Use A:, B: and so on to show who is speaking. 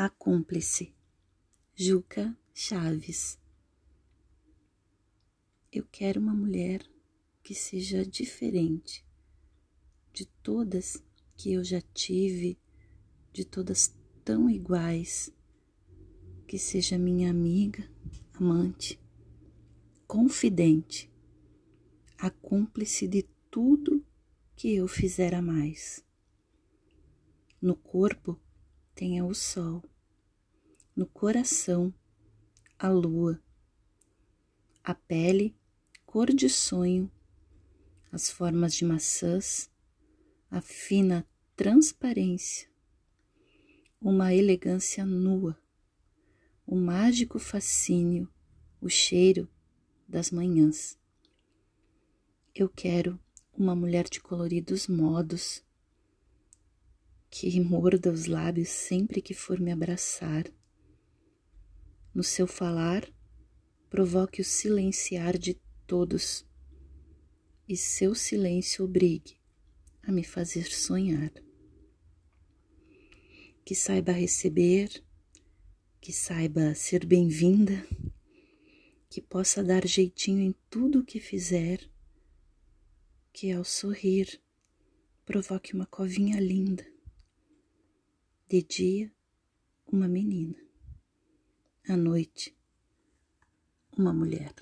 A: A cúmplice, Juca Chaves. Eu quero uma mulher que seja diferente de todas que eu já tive, de todas tão iguais, que seja minha amiga, amante, confidente, a cúmplice de tudo que eu fizer a mais. No corpo tenha o sol, no coração a lua, a pele cor de sonho, as formas de maçãs, a fina transparência, uma elegância nua, o mágico fascínio, o cheiro das manhãs. Eu quero uma mulher de coloridos modos, que morda os lábios sempre que for me abraçar. No seu falar, provoque o silenciar de todos, e seu silêncio obrigue a me fazer sonhar. Que saiba receber, que saiba ser bem-vinda, que possa dar jeitinho em tudo o que fizer, que ao sorrir provoque uma covinha linda. De dia, uma menina, à noite, uma mulher.